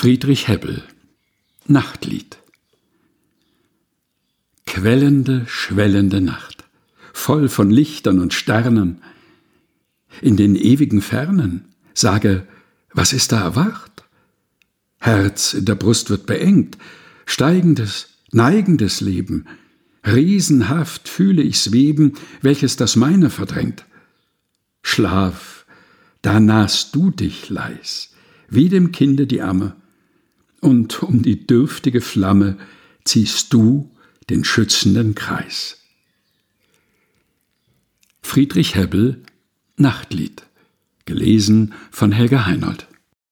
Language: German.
Friedrich Hebbel Nachtlied Quellende, schwellende Nacht, voll von Lichtern und Sternen. In den ewigen Fernen sage, was ist da erwacht? Herz in der Brust wird beengt, steigendes, neigendes Leben, riesenhaft fühle ich's weben, welches das meine verdrängt. Schlaf, da nahst du dich leis, wie dem Kinde die Amme, und um die dürftige Flamme ziehst du den schützenden Kreis. Friedrich Hebbel Nachtlied gelesen von Helga Heinold